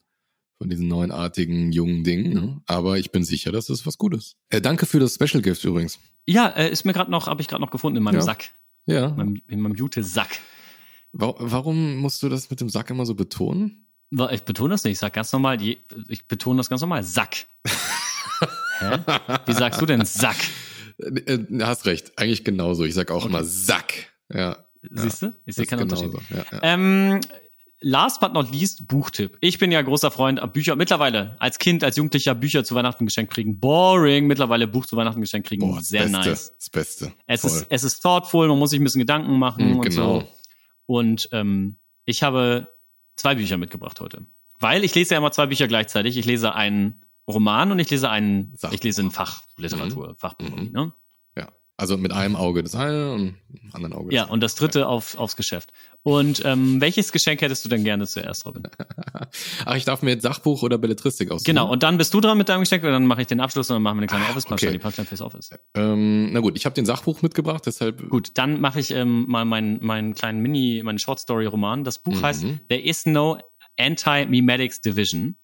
von diesen neuenartigen jungen Dingen. Ne? Aber ich bin sicher, dass es was Gutes. Äh, danke für das Special Gift übrigens. Ja, äh, ist mir gerade noch, habe ich gerade noch gefunden in meinem ja. Sack. Ja. In meinem, in meinem Jute-Sack. Warum musst du das mit dem Sack immer so betonen? Ich betone das nicht. Ich sag ganz normal, ich betone das ganz normal. Sack. Hä? Wie sagst du denn Sack? Äh, hast recht, eigentlich genauso. Ich sag auch okay. immer Sack. Ja. Siehst du? Ich sehe keinen Unterschied. Ja, ja. Ähm, last but not least, Buchtipp. Ich bin ja großer Freund ab Bücher. Mittlerweile, als Kind, als Jugendlicher Bücher zu Weihnachten geschenkt kriegen. Boring. Mittlerweile Buch zu Weihnachten geschenkt kriegen. Boah, Sehr Beste, nice. Das Beste. Es ist, es ist thoughtful, man muss sich ein bisschen Gedanken machen mhm, und genau. so. Und ähm, ich habe zwei Bücher mitgebracht heute. Weil ich lese ja immer zwei Bücher gleichzeitig. Ich lese einen Roman und ich lese einen, Sachbuch. ich lese ein Fachliteratur, mhm. Fachbuch. Mhm. Ne? Also mit einem Auge das eine und dem anderen Auge. Das ja, und das dritte auf, aufs Geschäft. Und ähm, welches Geschenk hättest du denn gerne zuerst, Robin? Ach, ich darf mir jetzt Sachbuch oder Belletristik aussuchen. Genau, und dann bist du dran mit deinem Geschenk und dann mache ich den Abschluss und dann machen wir eine kleine Office-Punch, okay. die Punchline fürs Office. Ähm, na gut, ich habe den Sachbuch mitgebracht, deshalb. Gut, dann mache ich ähm, mal meinen mein kleinen Mini, meinen Short-Story-Roman. Das Buch mhm. heißt There is no Anti-Mimetics Division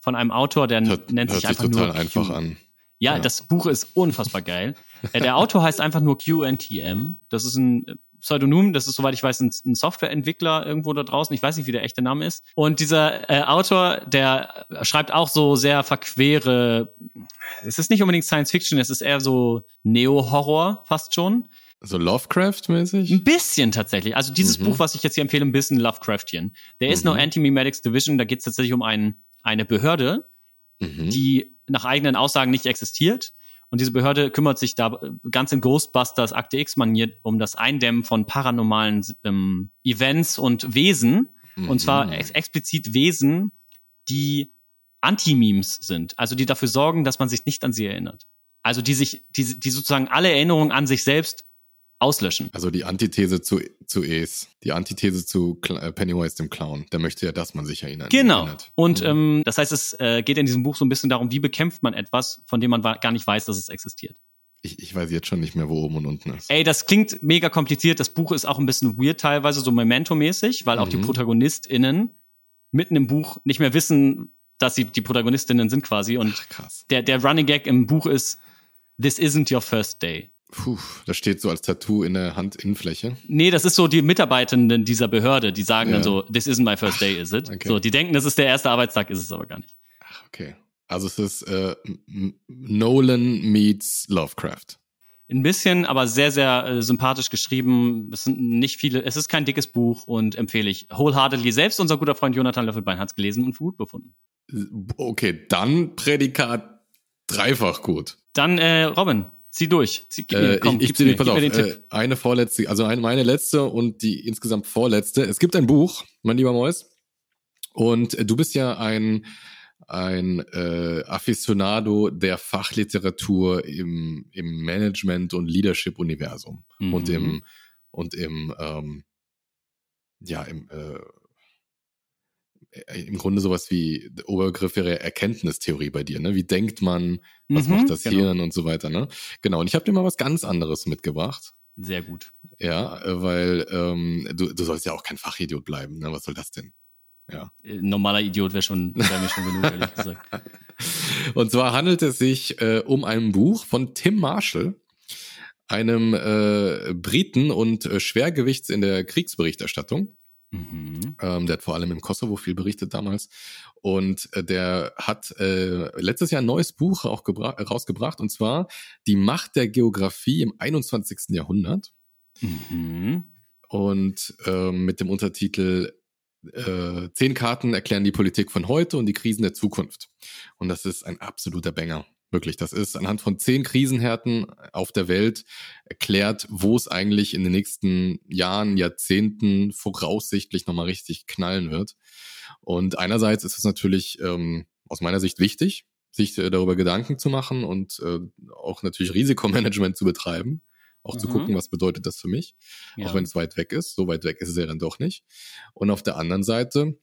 von einem Autor, der hört, nennt sich hört einfach sich total nur einfach an. Ja, ja, das Buch ist unfassbar geil. Äh, der Autor heißt einfach nur QNTM. Das ist ein Pseudonym, das ist, soweit ich weiß, ein, ein, Softwareentwickler irgendwo da draußen. Ich weiß nicht, wie der echte Name ist. Und dieser äh, Autor, der schreibt auch so sehr verquere, es ist nicht unbedingt Science Fiction, es ist eher so Neo-Horror fast schon. So Lovecraft-mäßig? Ein bisschen tatsächlich. Also dieses mhm. Buch, was ich jetzt hier empfehle, ein bisschen Lovecraftian. There is mhm. no Anti-Memetics Division, da geht es tatsächlich um ein, eine Behörde, mhm. die nach eigenen Aussagen nicht existiert. Und diese Behörde kümmert sich da ganz in Ghostbusters Akte X maniert um das Eindämmen von paranormalen ähm, Events und Wesen. Mhm. Und zwar ex explizit Wesen, die Anti-Memes sind. Also die dafür sorgen, dass man sich nicht an sie erinnert. Also die sich, die, die sozusagen alle Erinnerungen an sich selbst auslöschen. Also die Antithese zu, zu Es, die Antithese zu äh, Pennywise dem Clown. Der möchte ja, dass man sich erinnert. Genau. Erinnert. Und mhm. ähm, das heißt, es äh, geht in diesem Buch so ein bisschen darum, wie bekämpft man etwas, von dem man gar nicht weiß, dass es existiert. Ich, ich weiß jetzt schon nicht mehr, wo oben und unten ist. Ey, das klingt mega kompliziert. Das Buch ist auch ein bisschen weird teilweise, so Memento-mäßig, weil mhm. auch die mhm. ProtagonistInnen mitten im Buch nicht mehr wissen, dass sie die Protagonistinnen sind quasi. Und Ach, krass. Der, der Running Gag im Buch ist, This isn't your first day. Puh, das steht so als Tattoo in der Handinnenfläche. Nee, das ist so die Mitarbeitenden dieser Behörde, die sagen ja. dann so, this isn't my first day, is it? Okay. So, die denken, das ist der erste Arbeitstag, ist es aber gar nicht. Ach, okay. Also es ist äh, Nolan meets Lovecraft. Ein bisschen, aber sehr, sehr äh, sympathisch geschrieben. Es sind nicht viele, es ist kein dickes Buch und empfehle ich wholeheartedly. Selbst unser guter Freund Jonathan Löffelbein hat es gelesen und für gut befunden. Okay, dann Prädikat dreifach gut. Dann, äh, Robin, Zieh durch. Zieh, gib mir, komm, ich, ich mir, pass auf, den Tipp. Äh, eine vorletzte, also eine, meine letzte und die insgesamt vorletzte. Es gibt ein Buch, mein lieber Mois. Und äh, du bist ja ein, ein äh, Aficionado der Fachliteratur im, im Management- und Leadership-Universum mhm. und im, und im, ähm, ja, im äh, äh, im Grunde sowas wie der Oberbegriff wäre Erkenntnistheorie bei dir, ne? Wie denkt man, was mhm, macht das genau. Hirn und so weiter, ne? Genau. Und ich habe dir mal was ganz anderes mitgebracht. Sehr gut. Ja, äh, weil ähm, du, du sollst ja auch kein Fachidiot bleiben, ne? Was soll das denn? Ja. Äh, normaler Idiot wäre schon, wär mir schon genug, ehrlich gesagt. Und zwar handelt es sich äh, um ein Buch von Tim Marshall. einem äh, Briten und äh, Schwergewichts in der Kriegsberichterstattung. Mhm. Ähm, der hat vor allem im Kosovo viel berichtet damals. Und äh, der hat äh, letztes Jahr ein neues Buch auch rausgebracht, und zwar Die Macht der Geografie im 21. Jahrhundert. Mhm. Und äh, mit dem Untertitel äh, Zehn Karten erklären die Politik von heute und die Krisen der Zukunft. Und das ist ein absoluter Banger. Wirklich, das ist anhand von zehn Krisenhärten auf der Welt erklärt, wo es eigentlich in den nächsten Jahren, Jahrzehnten voraussichtlich nochmal richtig knallen wird. Und einerseits ist es natürlich ähm, aus meiner Sicht wichtig, sich äh, darüber Gedanken zu machen und äh, auch natürlich Risikomanagement zu betreiben. Auch mhm. zu gucken, was bedeutet das für mich. Ja. Auch wenn es weit weg ist. So weit weg ist es ja dann doch nicht. Und auf der anderen Seite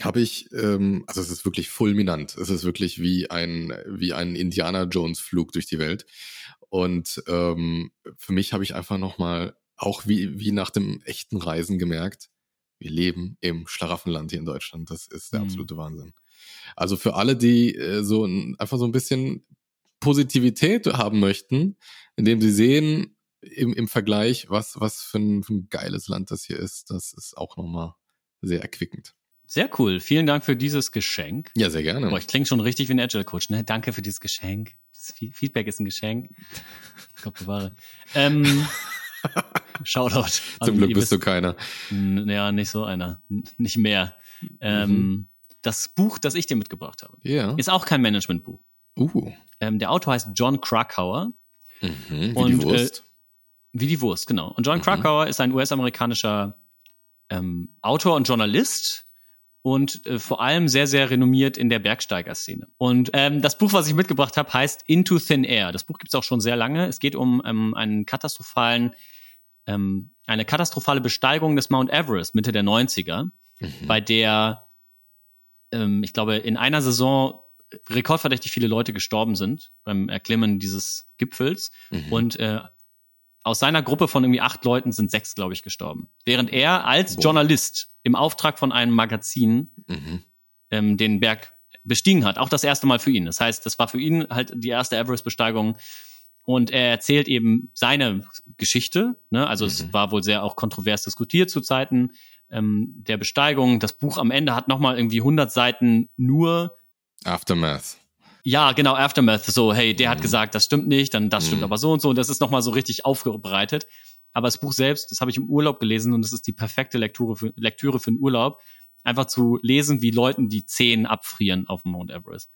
habe ich, ähm, also es ist wirklich fulminant. Es ist wirklich wie ein, wie ein Indiana Jones Flug durch die Welt. Und ähm, für mich habe ich einfach nochmal, auch wie, wie nach dem echten Reisen gemerkt, wir leben im Schlaraffenland hier in Deutschland. Das ist der mhm. absolute Wahnsinn. Also für alle, die äh, so ein, einfach so ein bisschen Positivität haben möchten, indem sie sehen im, im Vergleich, was, was für ein, für ein geiles Land das hier ist, das ist auch nochmal sehr erquickend. Sehr cool. Vielen Dank für dieses Geschenk. Ja, sehr gerne. Boah, ich klinge schon richtig wie ein Agile Coach. Ne? Danke für dieses Geschenk. Das Feedback ist ein Geschenk. Gott bewahre. Ähm, Shoutout. Zum Glück bist du keiner. Ja, nicht so einer. Nicht mehr. Ähm, mhm. Das Buch, das ich dir mitgebracht habe, yeah. ist auch kein Managementbuch. Uh. Ähm, der Autor heißt John Krakauer. Mhm, wie und, die Wurst. Äh, wie die Wurst, genau. Und John mhm. Krakauer ist ein US-amerikanischer ähm, Autor und Journalist, und äh, vor allem sehr, sehr renommiert in der Bergsteigerszene. Und ähm, das Buch, was ich mitgebracht habe, heißt Into Thin Air. Das Buch gibt es auch schon sehr lange. Es geht um ähm, einen katastrophalen, ähm, eine katastrophale Besteigung des Mount Everest Mitte der 90er, mhm. bei der, ähm, ich glaube, in einer Saison rekordverdächtig viele Leute gestorben sind beim Erklimmen dieses Gipfels. Mhm. Und äh, aus seiner Gruppe von irgendwie acht Leuten sind sechs, glaube ich, gestorben. Während er als Boah. Journalist im Auftrag von einem Magazin mhm. ähm, den Berg bestiegen hat. Auch das erste Mal für ihn. Das heißt, das war für ihn halt die erste Everest-Besteigung. Und er erzählt eben seine Geschichte. Ne? Also mhm. es war wohl sehr auch kontrovers diskutiert zu Zeiten ähm, der Besteigung. Das Buch am Ende hat nochmal irgendwie 100 Seiten nur Aftermath. Ja, genau, Aftermath. So, hey, der mhm. hat gesagt, das stimmt nicht, dann das stimmt mhm. aber so und so. Und das ist nochmal so richtig aufbereitet. Aber das Buch selbst, das habe ich im Urlaub gelesen und es ist die perfekte Lektüre für, Lektüre für den Urlaub. Einfach zu lesen, wie Leuten die Zehen abfrieren auf dem Mount Everest.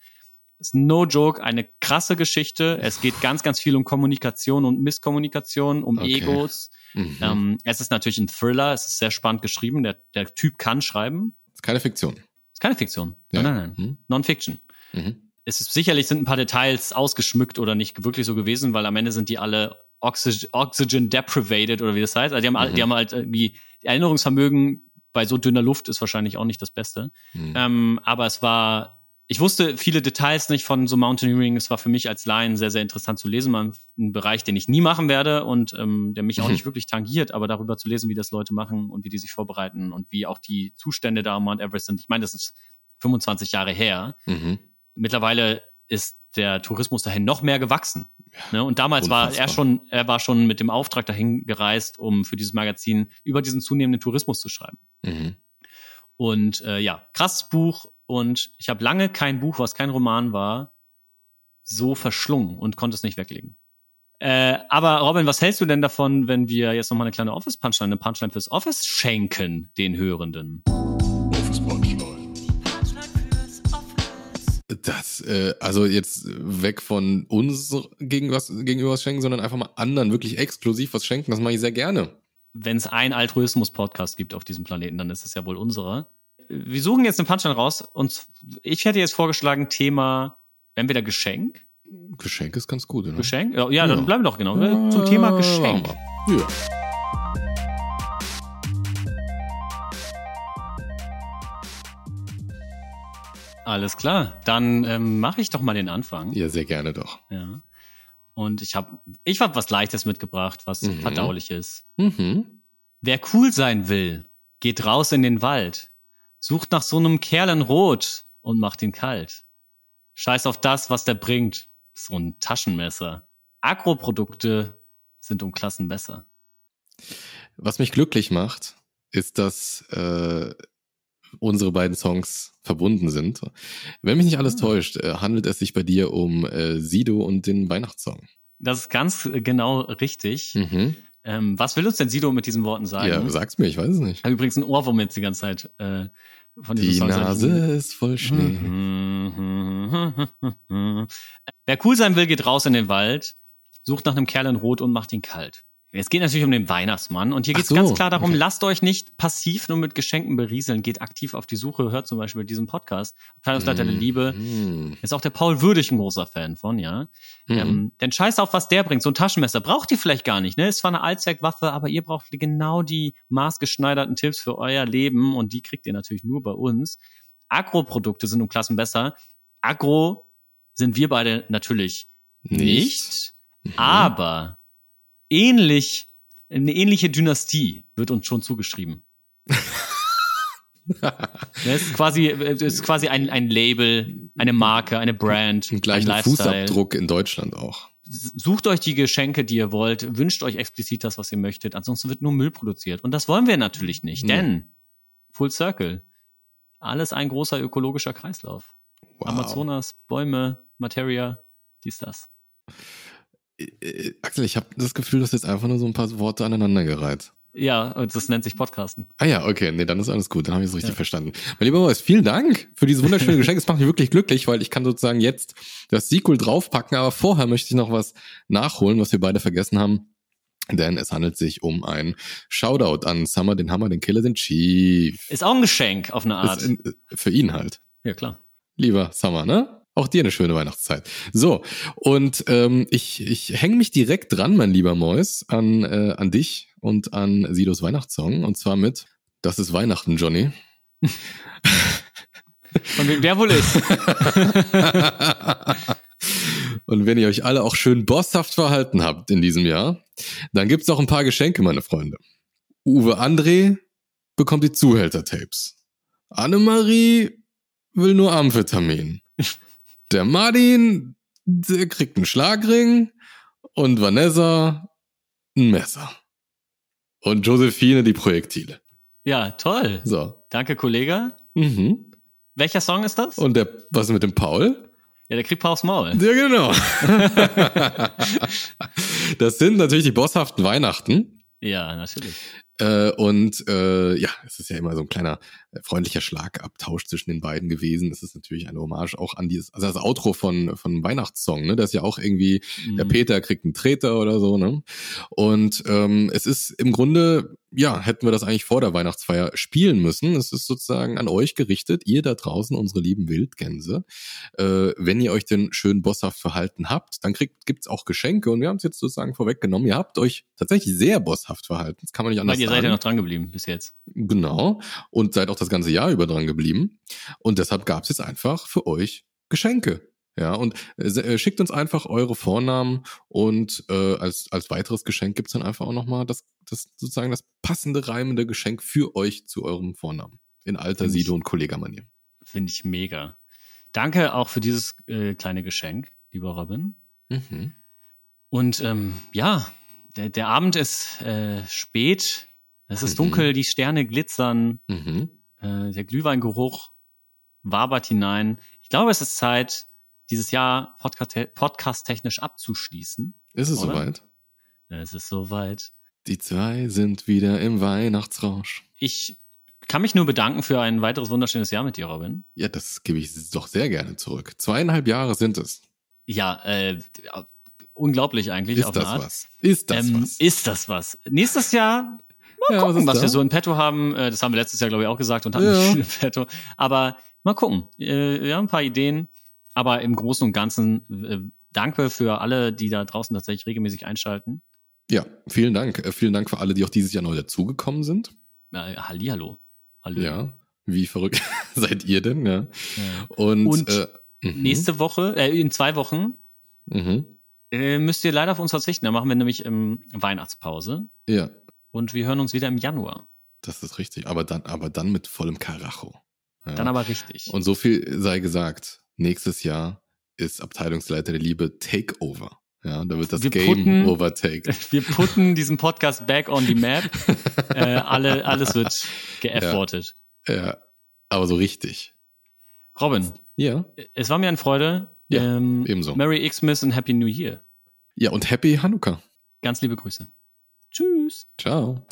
ist no joke, eine krasse Geschichte. Es geht ganz, ganz viel um Kommunikation und Misskommunikation, um okay. Egos. Mhm. Ähm, es ist natürlich ein Thriller, es ist sehr spannend geschrieben. Der, der Typ kann schreiben. Ist keine Fiktion. Ist keine Fiktion. Ja. Nein, nein, nein. Mhm. Non-Fiction. Mhm es ist sicherlich sind ein paar Details ausgeschmückt oder nicht wirklich so gewesen, weil am Ende sind die alle Oxygen, Oxygen deprivated oder wie das heißt. Also die haben, mhm. die haben halt irgendwie Erinnerungsvermögen bei so dünner Luft ist wahrscheinlich auch nicht das Beste. Mhm. Ähm, aber es war, ich wusste viele Details nicht von so Mountaineering. Es war für mich als Laien sehr, sehr interessant zu lesen. Ein, ein Bereich, den ich nie machen werde und ähm, der mich mhm. auch nicht wirklich tangiert, aber darüber zu lesen, wie das Leute machen und wie die sich vorbereiten und wie auch die Zustände da am Mount Everest sind. Ich meine, das ist 25 Jahre her. Mhm mittlerweile ist der Tourismus dahin noch mehr gewachsen. Ne? Und damals Unfassbar. war er schon, er war schon mit dem Auftrag dahin gereist, um für dieses Magazin über diesen zunehmenden Tourismus zu schreiben. Mhm. Und äh, ja, krasses Buch. Und ich habe lange kein Buch, was kein Roman war, so verschlungen und konnte es nicht weglegen. Äh, aber Robin, was hältst du denn davon, wenn wir jetzt nochmal eine kleine Office-Punchline, eine Punchline fürs Office schenken, den Hörenden? Das, äh, also jetzt weg von uns gegen was, gegenüber was schenken, sondern einfach mal anderen wirklich exklusiv was schenken, das mache ich sehr gerne. Wenn es einen Altruismus-Podcast gibt auf diesem Planeten, dann ist es ja wohl unserer. Wir suchen jetzt eine Punchline raus und ich hätte jetzt vorgeschlagen, Thema entweder Geschenk. Geschenk ist ganz gut, oder? Geschenk? Ja, ja, dann bleiben wir doch genau. Ja, zum Thema Geschenk. Ja. Alles klar, dann ähm, mache ich doch mal den Anfang. Ja, sehr gerne doch. Ja. Und ich habe ich hab was Leichtes mitgebracht, was mhm. verdaulich ist. Mhm. Wer cool sein will, geht raus in den Wald, sucht nach so einem Kerl in Rot und macht ihn kalt. Scheiß auf das, was der bringt. So ein Taschenmesser. Agroprodukte sind um Klassen besser. Was mich glücklich macht, ist, dass äh, unsere beiden Songs verbunden sind. Wenn mich nicht alles ah. täuscht, äh, handelt es sich bei dir um äh, Sido und den Weihnachtssong. Das ist ganz genau richtig. Mhm. Ähm, was will uns denn Sido mit diesen Worten sagen? Ja, sag's mir, ich weiß es nicht. Ich habe übrigens ein Ohrwurm jetzt die ganze Zeit äh, von diesem Die Song. Nase ist voll Schnee. Wer cool sein will, geht raus in den Wald, sucht nach einem Kerl in Rot und macht ihn kalt. Es geht natürlich um den Weihnachtsmann und hier geht es so, ganz klar darum, okay. lasst euch nicht passiv nur mit Geschenken berieseln, geht aktiv auf die Suche, hört zum Beispiel diesen Podcast. Abteilungsleiter mm, der Liebe. Mm. Ist auch der Paul Würdig ein großer Fan von, ja. Mm. Ähm, denn scheiß auf, was der bringt. So ein Taschenmesser braucht ihr vielleicht gar nicht, ne? Ist zwar eine Allzweckwaffe, aber ihr braucht genau die maßgeschneiderten Tipps für euer Leben und die kriegt ihr natürlich nur bei uns. Agro-Produkte sind um Klassen besser. Agro sind wir beide natürlich nicht, nicht mhm. aber ähnlich, eine ähnliche Dynastie wird uns schon zugeschrieben. das ist quasi, das ist quasi ein, ein Label, eine Marke, eine Brand. Ein gleichen ein Fußabdruck in Deutschland auch. Sucht euch die Geschenke, die ihr wollt, wünscht euch explizit das, was ihr möchtet. Ansonsten wird nur Müll produziert. Und das wollen wir natürlich nicht, ja. denn Full Circle. Alles ein großer ökologischer Kreislauf. Wow. Amazonas, Bäume, Materia, dies, das. Äh, äh, Axel, ich habe das Gefühl, du hast jetzt einfach nur so ein paar Worte aneinandergereiht. Ja, und das nennt sich Podcasten. Ah ja, okay, nee, dann ist alles gut, dann habe ich es richtig ja. verstanden. Mein lieber Maus, vielen Dank für dieses wunderschöne Geschenk. Es macht mich wirklich glücklich, weil ich kann sozusagen jetzt das Sequel draufpacken, aber vorher möchte ich noch was nachholen, was wir beide vergessen haben. Denn es handelt sich um ein Shoutout an Summer, den Hammer, den Killer, den Chief. Ist auch ein Geschenk auf eine Art. In, für ihn halt. Ja, klar. Lieber Summer, ne? Auch dir eine schöne Weihnachtszeit. So, und ähm, ich, ich hänge mich direkt dran, mein lieber Mois, an, äh, an dich und an Sidos Weihnachtssong. Und zwar mit Das ist Weihnachten, Johnny. Von wem wer wohl ist. und wenn ihr euch alle auch schön bosshaft verhalten habt in diesem Jahr, dann gibt's auch ein paar Geschenke, meine Freunde. Uwe André bekommt die Zuhälter-Tapes. Annemarie will nur Amphetamin. Der Martin, der kriegt einen Schlagring und Vanessa ein Messer. Und Josephine die Projektile. Ja, toll. So. Danke, Kollege. Mhm. Welcher Song ist das? Und der, was ist mit dem Paul? Ja, der kriegt Pauls Maul. Ja, genau. das sind natürlich die bosshaften Weihnachten. Ja, natürlich. Äh, und äh, ja, es ist ja immer so ein kleiner äh, freundlicher Schlagabtausch zwischen den beiden gewesen. Das ist natürlich eine Hommage auch an dieses, also das Outro von von Weihnachtssong, ne? Das ist ja auch irgendwie mhm. der Peter kriegt einen Treter oder so, ne? Und ähm, es ist im Grunde ja, hätten wir das eigentlich vor der Weihnachtsfeier spielen müssen. Es ist sozusagen an euch gerichtet, ihr da draußen, unsere lieben Wildgänse. Äh, wenn ihr euch denn schön bosshaft verhalten habt, dann kriegt, gibt's auch Geschenke und wir haben es jetzt sozusagen vorweggenommen. Ihr habt euch tatsächlich sehr bosshaft verhalten. Das kann man nicht anders Weil ihr sagen. seid ja noch dran geblieben bis jetzt. Genau. Und seid auch das ganze Jahr über dran geblieben. Und deshalb gab's jetzt einfach für euch Geschenke. Ja, und äh, äh, schickt uns einfach eure Vornamen und äh, als, als weiteres Geschenk gibt's dann einfach auch nochmal das, das sozusagen das passende reimende Geschenk für euch zu eurem Vornamen. In alter Sido- und Kollegermanier. Finde ich mega. Danke auch für dieses äh, kleine Geschenk, lieber Robin. Mhm. Und ähm, ja, der, der Abend ist äh, spät, es ist mhm. dunkel, die Sterne glitzern, mhm. äh, der Glühweingeruch wabert hinein. Ich glaube, es ist Zeit, dieses Jahr podcast-technisch abzuschließen. Ist es oder? soweit? Es ist soweit. Die zwei sind wieder im Weihnachtsrausch. Ich kann mich nur bedanken für ein weiteres wunderschönes Jahr mit dir, Robin. Ja, das gebe ich doch sehr gerne zurück. Zweieinhalb Jahre sind es. Ja, äh, unglaublich eigentlich. Ist das was? Ist das ähm, was? Ist das was? Nächstes Jahr mal ja, gucken, was, was wir so in petto haben. Äh, das haben wir letztes Jahr, glaube ich, auch gesagt und haben ja. in petto. Aber mal gucken. Äh, wir haben ein paar Ideen. Aber im Großen und Ganzen äh, danke für alle, die da draußen tatsächlich regelmäßig einschalten. Ja, vielen Dank. Äh, vielen Dank für alle, die auch dieses Jahr neu dazugekommen sind. Äh, Hallihallo. Hallo. Ja, wie verrückt seid ihr denn? Ja. ja. Und, und äh, mhm. nächste Woche, äh, in zwei Wochen, mhm. äh, müsst ihr leider auf uns verzichten. Da machen wir nämlich ähm, Weihnachtspause. Ja. Und wir hören uns wieder im Januar. Das ist richtig. Aber dann, aber dann mit vollem Karacho. Ja. Dann aber richtig. Und so viel sei gesagt nächstes Jahr ist Abteilungsleiter der Liebe Takeover. Ja, da wird das wir Game putten, overtake. Wir putten diesen Podcast back on the map. äh, alle, alles wird geeffortet. Ja, ja, aber so richtig. Robin. Ja. Es war mir eine Freude. Ja, ähm, ebenso. Merry Xmas und Happy New Year. Ja, und Happy Hanukkah. Ganz liebe Grüße. Tschüss. Ciao.